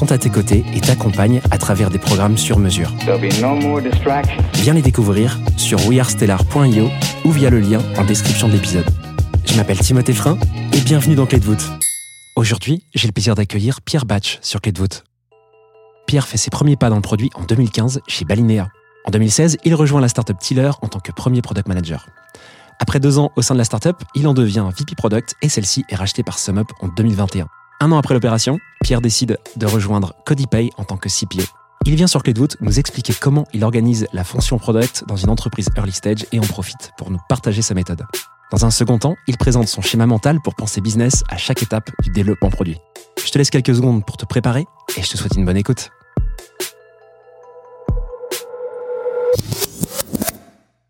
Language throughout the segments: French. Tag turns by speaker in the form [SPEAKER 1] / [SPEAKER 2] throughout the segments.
[SPEAKER 1] sont à tes côtés et t'accompagnent à travers des programmes sur mesure.
[SPEAKER 2] No.
[SPEAKER 1] Viens les découvrir sur wearestellar.io ou via le lien en description de l'épisode. Je m'appelle Timothée Frein et bienvenue dans Clé de voûte. Aujourd'hui, j'ai le plaisir d'accueillir Pierre Batch sur Clé de voûte. Pierre fait ses premiers pas dans le produit en 2015 chez Balinea. En 2016, il rejoint la startup Tiller en tant que premier product manager. Après deux ans au sein de la startup, il en devient VP Product et celle-ci est rachetée par SumUp en 2021. Un an après l'opération, Pierre décide de rejoindre CodyPay en tant que CPO. Il vient sur Clé de voûte nous expliquer comment il organise la fonction product dans une entreprise early stage et en profite pour nous partager sa méthode. Dans un second temps, il présente son schéma mental pour penser business à chaque étape du développement produit. Je te laisse quelques secondes pour te préparer et je te souhaite une bonne écoute.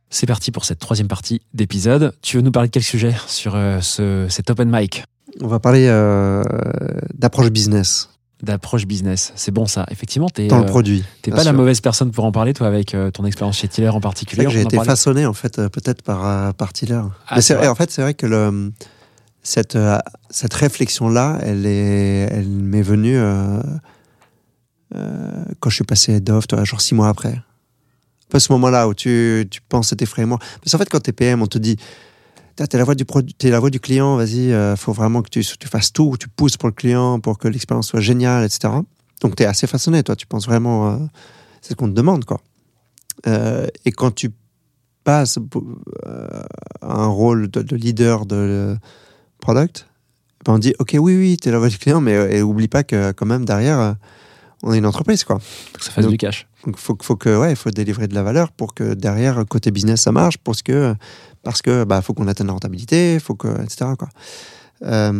[SPEAKER 1] C'est parti pour cette troisième partie d'épisode. Tu veux nous parler de quel sujet sur euh, ce, cet open mic?
[SPEAKER 3] On va parler euh, d'approche business
[SPEAKER 1] d'approche business C'est bon ça. Effectivement, tu
[SPEAKER 3] dans le produit.
[SPEAKER 1] T'es pas la mauvaise personne pour en parler, toi, avec euh, ton expérience chez Tiller en particulier.
[SPEAKER 3] j'ai été façonné en fait euh, peut-être par euh, par Tiller.
[SPEAKER 1] Ah,
[SPEAKER 3] Mais
[SPEAKER 1] vrai.
[SPEAKER 3] en fait c'est vrai que le cette euh, cette réflexion là, elle est elle m'est venue euh, euh, quand je suis passé of, toi, genre six mois après. Pas ce moment-là où tu tu penses à tes frameworks. Parce qu'en fait quand t'es PM, on te dit T'es la voix du t'es la voix du client. Vas-y, euh, faut vraiment que tu, fasses tout, tu pousses pour le client, pour que l'expérience soit géniale, etc. Donc t'es assez façonné, toi. Tu penses vraiment, euh, c'est ce qu'on te demande, quoi. Euh, et quand tu passes euh, à un rôle de, de leader de euh, product, ben on dit ok, oui, oui, t'es la voix du client, mais euh, et oublie pas que quand même derrière, euh, on est une entreprise, quoi.
[SPEAKER 1] Faut que ça fasse
[SPEAKER 3] Donc-
[SPEAKER 1] du cash.
[SPEAKER 3] Donc faut, faut que ouais, faut délivrer de la valeur pour que derrière côté business ça marche, parce que parce que bah faut qu'on atteigne la rentabilité, faut que etc quoi. Euh,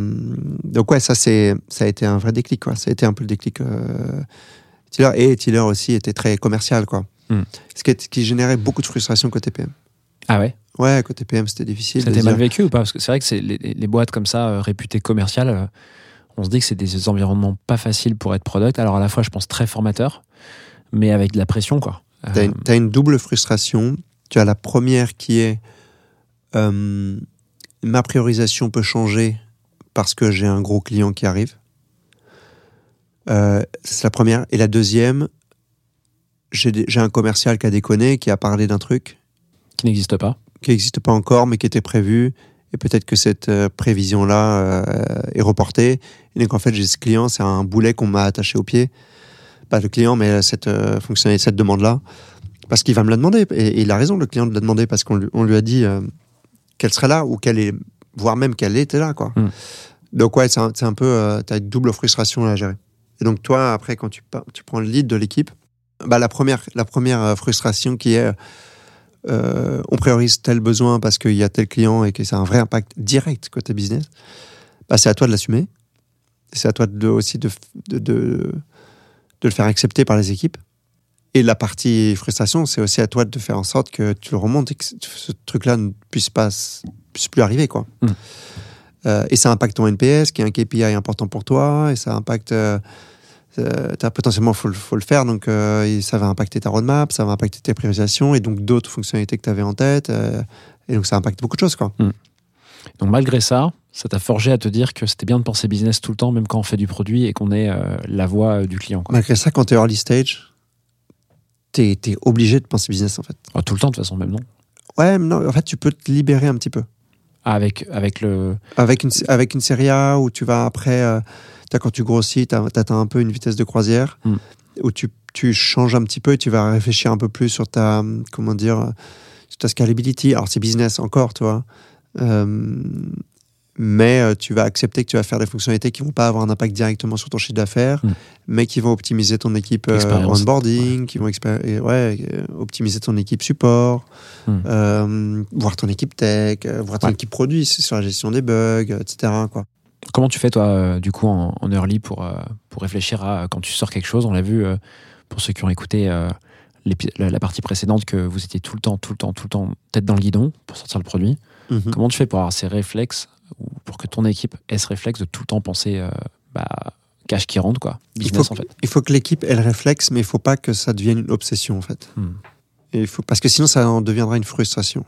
[SPEAKER 3] donc ouais, ça c'est ça a été un vrai déclic quoi. Ça a été un peu le déclic. Euh, Tiller et Tiller aussi était très commercial quoi.
[SPEAKER 1] Hmm.
[SPEAKER 3] Ce qui, qui générait beaucoup de frustration côté PM.
[SPEAKER 1] Ah ouais?
[SPEAKER 3] Ouais, côté PM c'était difficile.
[SPEAKER 1] T'est mal vécu ou pas? Parce que c'est vrai que c'est les, les boîtes comme ça, euh, réputées commerciales, on se dit que c'est des environnements pas faciles pour être product. Alors à la fois, je pense très formateur, mais avec de la pression, quoi. Euh,
[SPEAKER 3] T'as une, t'as une double frustration. Tu as la première qui est euh, ma priorisation peut changer parce que j'ai un gros client qui arrive. Euh, c'est la première. Et la deuxième, j'ai un commercial qui a déconné, qui a parlé d'un truc
[SPEAKER 1] qui n'existe pas.
[SPEAKER 3] qui n'existe pas encore, mais qui était prévu. Et peut-être que cette euh, prévision-là euh, est reportée. Et donc, en fait, j'ai ce client, c'est un boulet qu'on m'a attaché au pied. Pas le client, mais cette euh, fonctionnalité, cette demande-là. Parce qu'il va me la demander. Et, et il a raison, le client, de la demander, parce qu'on lui, on lui a dit euh, qu'elle serait là, ou qu'elle est, voire même qu'elle était là, quoi.
[SPEAKER 1] Mm.
[SPEAKER 3] Donc, ouais, c'est un, peu. tu as une double frustration à gérer. Et donc, toi, après, quand tu, tu prends le lead de l'équipe, bah, la première, la première euh, frustration qui est. euh, on priorise tel besoin parce qu'il y a tel client et que ça a un vrai impact direct côté business, bah, c'est à toi de l'assumer. C'est à toi de, aussi de, de, de, de le faire accepter par les équipes. Et la partie frustration, c'est aussi à toi de faire en sorte que tu le remontes et que ce truc-là ne puisse, pas, puisse plus arriver. Quoi.
[SPEAKER 1] Mm.
[SPEAKER 3] Euh, et ça impacte ton NPS, qui est un KPI important pour toi, et ça impacte. Euh, euh, t'as potentiellement, faut, le- faut le faire, donc euh, ça va impacter ta roadmap, ça va impacter tes priorisations et donc d'autres fonctionnalités que tu avais en tête. euh, et donc ça impacte beaucoup de choses. Quoi.
[SPEAKER 1] Donc malgré ça, ça t'a forgé à te dire que c'était bien de penser business tout le temps, même quand on fait du produit et qu'on est euh, la voix euh, du client. Quoi.
[SPEAKER 3] Malgré ça, quand tu es early stage, tu es, obligé de penser business en fait.
[SPEAKER 1] Ah, tout le temps, de toute façon, même non?
[SPEAKER 3] Ouais, mais non, en fait, tu peux te libérer un petit peu.
[SPEAKER 1] Ah, avec, avec le.
[SPEAKER 3] Avec une, avec une série A où tu vas après, euh, quand tu grossis, tu atteins un peu une vitesse de croisière,
[SPEAKER 1] Mm.
[SPEAKER 3] où tu, tu changes un petit peu et tu vas réfléchir un peu plus sur ta, comment dire, ta scalability. Alors, c'est business encore, tu vois. Euh, mais euh, tu vas accepter que tu vas faire des fonctionnalités qui vont pas avoir un impact directement sur ton chiffre d'affaires,
[SPEAKER 1] Mm.
[SPEAKER 3] mais qui vont optimiser ton équipe euh, onboarding, qui vont ouais, euh, optimiser ton équipe support,
[SPEAKER 1] Mm.
[SPEAKER 3] euh, voir ton équipe tech, voir ton
[SPEAKER 1] Ouais.
[SPEAKER 3] équipe produit sur la gestion des bugs, etc. Quoi.
[SPEAKER 1] Comment tu fais, toi, euh, du coup, en, en early pour, euh, pour réfléchir à quand tu sors quelque chose? On l'a vu, euh, pour ceux qui ont écouté la, la partie précédente, que vous étiez tout le temps, tout le temps, tout le temps tête dans le guidon pour sortir le produit.
[SPEAKER 3] Mhm.
[SPEAKER 1] Comment tu fais pour avoir ces réflexes ou pour que ton équipe ait ce réflexe de tout le temps penser bah, cash qui rentre, quoi?
[SPEAKER 3] Il
[SPEAKER 1] Business,
[SPEAKER 3] faut,
[SPEAKER 1] en fait.
[SPEAKER 3] il faut que l'équipe ait le réflexe, mais il faut pas que ça devienne une obsession, en fait.
[SPEAKER 1] Hmm.
[SPEAKER 3] Et il faut, parce que sinon, ça en deviendra une frustration.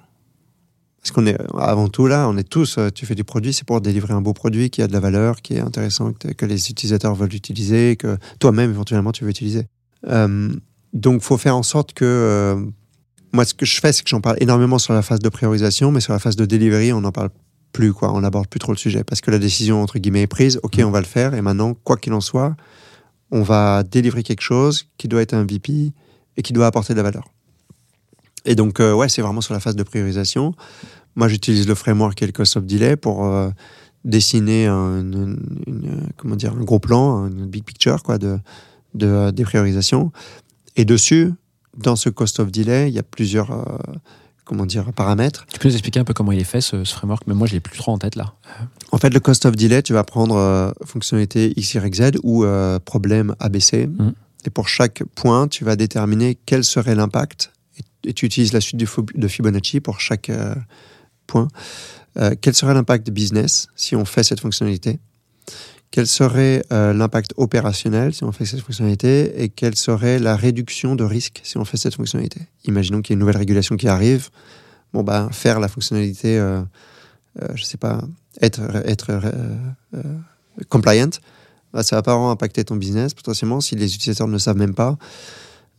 [SPEAKER 3] Parce qu'on est, avant tout là, on est tous, euh, tu fais du produit, c'est pour délivrer un beau produit qui a de la valeur, qui est intéressant, que, que les utilisateurs veulent utiliser, que toi-même, éventuellement, tu veux utiliser. Euh, donc, faut faire en sorte que. euh, moi, ce que je fais, c'est que j'en parle énormément sur la phase de priorisation, mais sur la phase de delivery, on n'en parle plus, quoi. On n'aborde plus trop le sujet. Parce que la décision, entre guillemets, est prise. OK, on va le faire. Et maintenant, quoi qu'il en soit, on va délivrer quelque chose qui doit être un VP et qui doit apporter de la valeur. Et donc, euh, ouais, c'est vraiment sur la phase de priorisation. Moi, j'utilise le framework et le cost of delay pour euh, dessiner un, une- une- comment dire, un gros plan, une big picture quoi, de, de, euh, des priorisations. Et dessus, dans ce cost of delay, il y a plusieurs euh, comment dire, paramètres.
[SPEAKER 1] Tu peux nous expliquer un peu comment il est fait, ce, ce framework? Mais moi, je l'ai plus trop en tête, là.
[SPEAKER 3] En fait, le cost of delay, tu vas prendre fonctionnalité XYZ ou euh, problème ABC.
[SPEAKER 1] Mhm.
[SPEAKER 3] Et pour chaque point, tu vas déterminer quel serait l'impact. Et, tu utilises la suite de, Fib- de Fibonacci pour chaque euh, point. Euh, quel serait l'impact business si on fait cette fonctionnalité? Quel serait euh, l'impact opérationnel si on fait cette fonctionnalité? Et quelle serait la réduction de risque si on fait cette fonctionnalité? Imaginons qu'il y ait une nouvelle régulation qui arrive. Bon, ben, faire la fonctionnalité, je sais pas, être, être compliant, bah, ça va pas impacter ton business potentiellement si les utilisateurs ne savent même pas,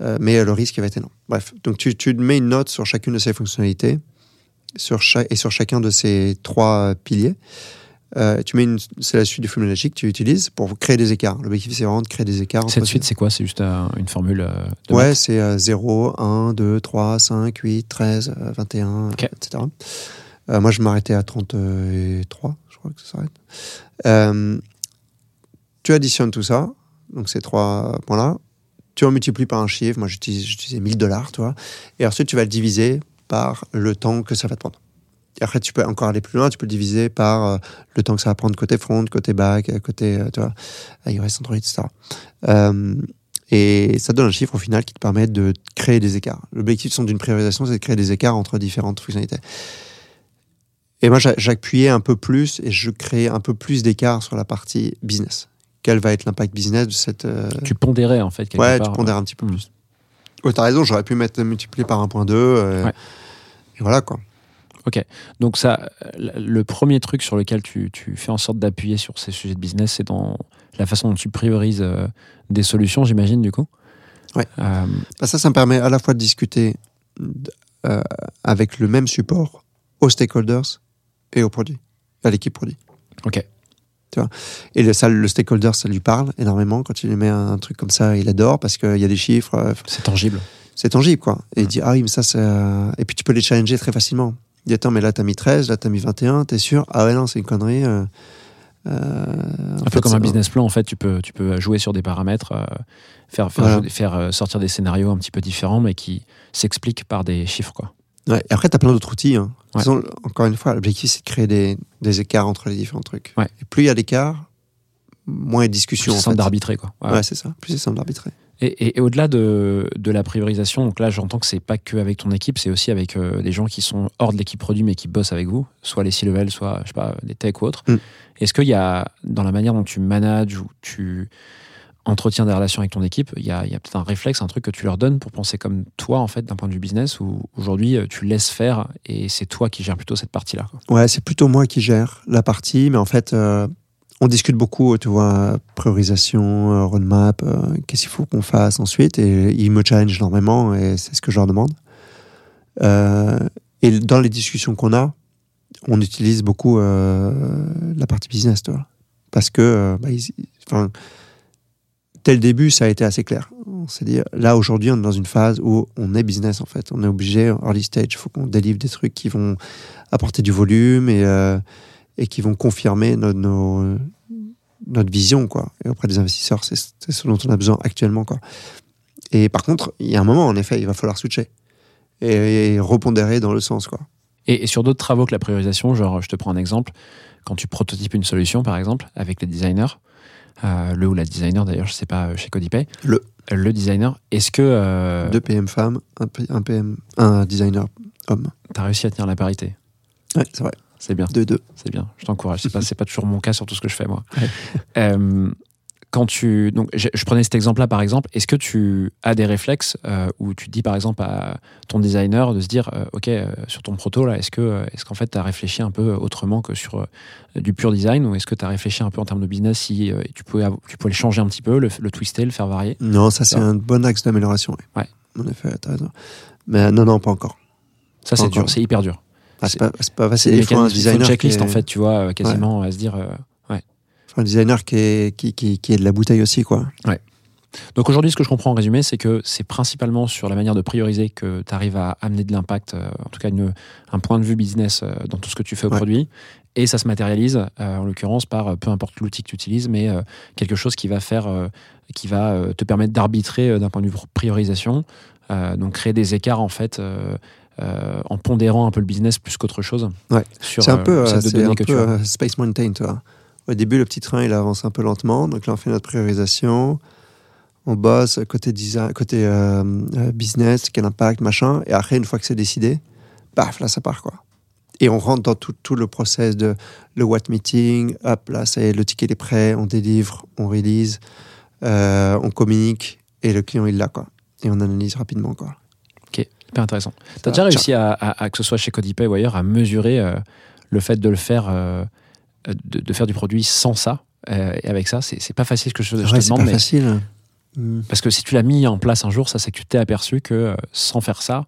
[SPEAKER 3] euh, mais le risque va être énorme. Bref, donc tu, tu mets une note sur chacune de ces fonctionnalités sur cha- et sur chacun de ces trois piliers. Euh, tu mets une, c'est la suite du Fibonacci que tu utilises pour créer des écarts. L'objectif, c'est vraiment de créer des écarts.
[SPEAKER 1] Cette suite,
[SPEAKER 3] ces-
[SPEAKER 1] c'est quoi? C'est juste euh, une formule euh, de
[SPEAKER 3] Ouais, c'est euh, 0, 1, 2, 3, 5, 8, 13, euh, 21,
[SPEAKER 1] Ok.
[SPEAKER 3] etc. Euh, moi, je m'arrêtais à 33, je crois que ça s'arrête. Euh, tu additionnes tout ça, donc ces trois points-là. Tu en multiplies par un chiffre. Moi, j'utilisais 1000 dollars, tu vois. Et ensuite, tu vas le diviser par le temps que ça va te prendre. Et après, tu peux encore aller plus loin. Tu peux le diviser par euh, le temps que ça va prendre côté front, côté back, euh, côté, euh, iOS, Android, etc. Euh, et ça donne un chiffre au final qui te permet de créer des écarts. L'objectif d'une priorisation, c'est de créer des écarts entre différentes fonctionnalités. Et moi, j'a- j'appuyais un peu plus et je créais un peu plus d'écarts sur la partie business. Quel va être l'impact business de cette. euh,
[SPEAKER 1] Tu pondérais, en fait, quelque
[SPEAKER 3] ouais,
[SPEAKER 1] part.
[SPEAKER 3] tu pondères un petit peu
[SPEAKER 1] Hmm.
[SPEAKER 3] plus. Ouais, t'as raison, j'aurais pu mettre multiplié par 1.2. euh,
[SPEAKER 1] Ouais.
[SPEAKER 3] Et voilà quoi.
[SPEAKER 1] Donc ça, le premier truc sur lequel tu, tu fais en sorte d'appuyer sur ces sujets de business, c'est dans la façon dont tu priorises euh, des solutions, j'imagine, du coup.
[SPEAKER 3] Ouais.
[SPEAKER 1] Euh,
[SPEAKER 3] Bah, ça, ça me permet à la fois de discuter avec le même support aux stakeholders et au produit, à l'équipe produit.
[SPEAKER 1] ok.
[SPEAKER 3] Et le, ça, le stakeholder, ça lui parle énormément. Quand il lui met un, un truc comme ça, il adore parce qu'il y a des chiffres, euh,
[SPEAKER 1] C'est tangible.
[SPEAKER 3] c'est tangible, quoi. Et il dit, ah oui, mais ça, c'est. Et puis tu peux les challenger très facilement. Il dit, attends, mais là, t'as mis 13, là, t'as mis 21, t'es sûr? Ah ouais, non, c'est une connerie. euh, euh,
[SPEAKER 1] Un peu comme un business plan, en fait, tu peux, tu peux jouer sur des paramètres, euh, faire, faire,
[SPEAKER 3] Voilà.
[SPEAKER 1] jouer- faire sortir des scénarios un petit peu différents, mais qui s'expliquent par des chiffres, quoi.
[SPEAKER 3] Ouais. Et après, t'as plein d'autres outils. hein.
[SPEAKER 1] Ouais.
[SPEAKER 3] façon, encore une fois, l'objectif, c'est de créer des, des écarts entre les différents trucs.
[SPEAKER 1] Ouais.
[SPEAKER 3] Et plus il y a d'écarts, moins il y a de discussion.
[SPEAKER 1] C'est
[SPEAKER 3] en
[SPEAKER 1] simple d'arbitrer, quoi. Ouais,
[SPEAKER 3] c'est ça. Plus c'est simple d'arbitrer.
[SPEAKER 1] Et, et- et au-delà de, de la priorisation, donc là j'entends que c'est pas que avec ton équipe, c'est aussi avec euh, des gens qui sont hors de l'équipe produit mais qui bossent avec vous, soit les C-level, soit je sais pas, des tech ou autres.
[SPEAKER 3] Mm.
[SPEAKER 1] Est-ce qu'il y a, dans la manière dont tu manages ou tu entretiens des relations avec ton équipe, il y a, peut-être un réflexe, un truc que tu leur donnes pour penser comme toi en fait d'un point de vue business ou aujourd'hui euh, tu laisses faire et c'est toi qui gères plutôt cette partie-là.
[SPEAKER 3] Ouais, c'est plutôt moi qui gère la partie, mais en fait, euh, on discute beaucoup, tu vois, priorisation, euh, roadmap, qu'est-ce qu'il faut qu'on fasse ensuite, et ils me challenge énormément, et c'est ce que je leur demande. Et dans les discussions qu'on a, on utilise beaucoup la partie business, tu vois, parce que, bah, dès le début, ça a été assez clair. dit, là aujourd'hui, on est dans une phase où on est business en fait. On est obligé, early stage, il faut qu'on délivre des trucs qui vont apporter du volume et, euh, qui vont confirmer notre, vision quoi. Et auprès des investisseurs, c'est ce dont on a besoin actuellement quoi. Et par contre, il y a un moment, en effet, il va falloir switcher et, et repondérer dans le sens quoi.
[SPEAKER 1] Et, et sur d'autres travaux que la priorisation, genre, je te prends un exemple, quand tu prototypes une solution, par exemple, avec les designers, le ou la designer d'ailleurs, je sais pas, euh, chez Codipay,
[SPEAKER 3] Le.
[SPEAKER 1] Euh, le designer, est-ce que euh,
[SPEAKER 3] Deux PM femmes, un, PM, un designer homme.
[SPEAKER 1] tu as réussi à tenir la parité?
[SPEAKER 3] Ouais, c'est vrai.
[SPEAKER 1] C'est bien.
[SPEAKER 3] Deux deux.
[SPEAKER 1] C'est bien, je t'encourage. C'est pas, pas toujours mon cas sur tout ce que je fais, moi.
[SPEAKER 3] Ouais.
[SPEAKER 1] Euh, quand tu. Donc, je, je prenais cet exemple-là, par exemple. Est-ce que tu as des réflexes euh, où tu dis, par exemple, à ton designer de se dire, euh, OK, euh, sur ton proto, là, est-ce que, est-ce qu'en fait, tu as réfléchi un peu autrement que sur du pur design ou est-ce que tu as réfléchi un peu en termes de business si tu, pouvais, tu pouvais le changer un petit peu, le, le twister, le faire varier?
[SPEAKER 3] Non, ça c'est un bon axe d'amélioration.
[SPEAKER 1] Ouais.
[SPEAKER 3] En effet, t'as raison. Mais non, non, pas encore.
[SPEAKER 1] Ça, c'est dur, c'est hyper dur.
[SPEAKER 3] Ah, c'est pas, c'est pas facile. Il faut un
[SPEAKER 1] faut une
[SPEAKER 3] designer,
[SPEAKER 1] checklist,
[SPEAKER 3] est,
[SPEAKER 1] en fait, tu vois, quasiment à se dire.
[SPEAKER 3] Un designer qui est, qui, qui, qui est de la bouteille aussi, quoi.
[SPEAKER 1] Donc aujourd'hui, ce que je comprends en résumé, c'est que c'est principalement sur la manière de prioriser que tu arrives à amener de l'impact, euh, en tout cas une- un point de vue business euh, dans tout ce que tu fais au
[SPEAKER 3] Ouais.
[SPEAKER 1] produit. Et ça se matérialise, euh, en l'occurrence, par peu importe l'outil que tu utilises, mais quelque chose qui va faire, qui va te permettre d'arbitrer d'un point de vue priorisation, donc créer des écarts en fait. en pondérant un peu le business plus qu'autre chose
[SPEAKER 3] Ouais.
[SPEAKER 1] sur
[SPEAKER 3] C'est un peu, c'est un peu Space Mountain, tu vois. Au début, le petit train, il avance un peu lentement. Donc là, on fait notre priorisation. On bosse côté, design, côté euh, euh, business, quel impact, machin. Et après, une fois que c'est décidé, paf, là, ça part, quoi. Et on rentre dans tout, tout le process de le what meeting. Hop, là, ça y est, le ticket est prêt. On délivre, on release, euh, on communique. Et le client, il l'a, quoi. Et on analyse rapidement, quoi.
[SPEAKER 1] Hyper intéressant. Tu as
[SPEAKER 3] Ça,
[SPEAKER 1] déjà réussi à, à- à- que ce soit chez Codipay ou ailleurs, à mesurer euh, le fait de le faire, de, de faire du produit sans ça euh, et avec ça C'est c'est pas facile ce que je, te
[SPEAKER 3] c'est
[SPEAKER 1] demande,
[SPEAKER 3] pas
[SPEAKER 1] mais
[SPEAKER 3] facile. Hmm.
[SPEAKER 1] parce que si tu l'as mis en place un jour, ça c'est que tu t'es aperçu que euh, sans faire ça,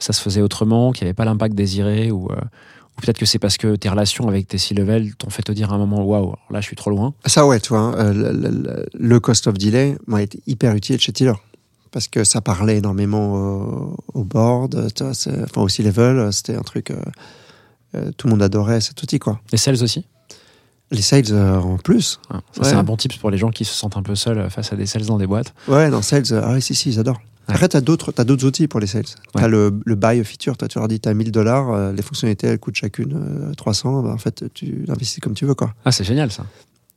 [SPEAKER 1] ça se faisait autrement, qu'il n'y avait pas l'impact désiré ou, euh, ou peut-être que c'est parce que tes relations avec tes C-level t'ont fait te dire à un moment waouh, là je suis trop loin.
[SPEAKER 3] Ça, ouais, tu vois, hein, euh, le, le- le cost of delay m'a été hyper utile chez Tiller. Parce que ça parlait énormément au, au board, tu vois, c'est- enfin aussi level, c'était un truc. euh, tout le monde adorait cet outil, quoi.
[SPEAKER 1] Les sales aussi?
[SPEAKER 3] Les sales euh, en plus. Ouais.
[SPEAKER 1] c'est un bon tips pour les gens qui se sentent un peu seuls euh, face à des sales dans des boîtes.
[SPEAKER 3] Ouais, non, sales, euh, ah oui, si, si, ils adorent.
[SPEAKER 1] Ouais.
[SPEAKER 3] Après, tu as d'autres t'as d'autres outils pour les sales. Tu as le, le buy feature, tu leur dis, tu as 1000 dollars, les fonctionnalités, elles coûtent chacune euh, 300, bah, en fait, tu l'investis comme tu veux, quoi.
[SPEAKER 1] Ah c'est génial ça.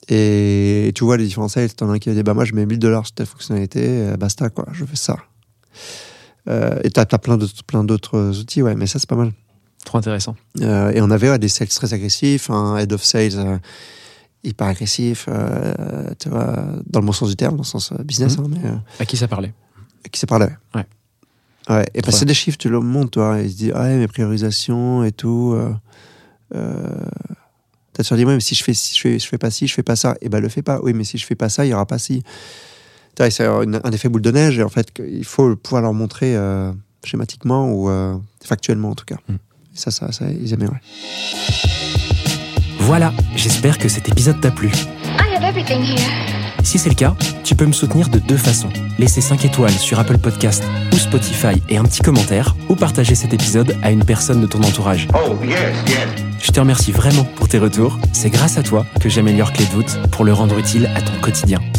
[SPEAKER 3] Et tu vois les différents sales, t'en as un qui va dire bah moi je mets 1000 dollars sur telle fonctionnalité, euh, basta quoi, je fais ça. Euh, et t'as as plein d'autres plein d'autres outils, ouais, mais ça c'est pas mal.
[SPEAKER 1] Trop intéressant.
[SPEAKER 3] Euh, et on avait ouais, des sales très agressifs, un head of sales euh, hyper agressif, euh, tu vois, dans le bon sens du terme, dans le sens business,
[SPEAKER 1] Mhm.
[SPEAKER 3] hein, mais
[SPEAKER 1] À qui ça parlait?
[SPEAKER 3] qui s'est parlé.
[SPEAKER 1] Ouais.
[SPEAKER 3] Ouais. Et passer des chiffres, tu le montres, toi. Il se dit, ah ouais, mes priorisations et tout. T'as toujours dit, ouais, mais si je fais, si je fais, je fais pas ci, je fais pas ça. Et ben, le fais pas. Oui, mais si je fais pas ça, il y aura pas ci. C'est un, effet boule de neige. Et en fait, il faut pouvoir leur montrer euh, schématiquement ou euh, factuellement, en tout cas.
[SPEAKER 1] Mm.
[SPEAKER 3] Ça, ça, ça, ils aimaient, ouais.
[SPEAKER 1] Voilà, j'espère que cet épisode t'a plu.
[SPEAKER 4] I have everything here.
[SPEAKER 1] Si c'est le cas, tu peux me soutenir de deux façons. Laisser 5 étoiles sur Apple Podcast ou Spotify et un petit commentaire, ou partager cet épisode à une personne de ton entourage.
[SPEAKER 2] Oh, yes, yes.
[SPEAKER 1] Je te remercie vraiment pour tes retours. C'est grâce à toi que j'améliore Clé de voûte pour le rendre utile à ton quotidien.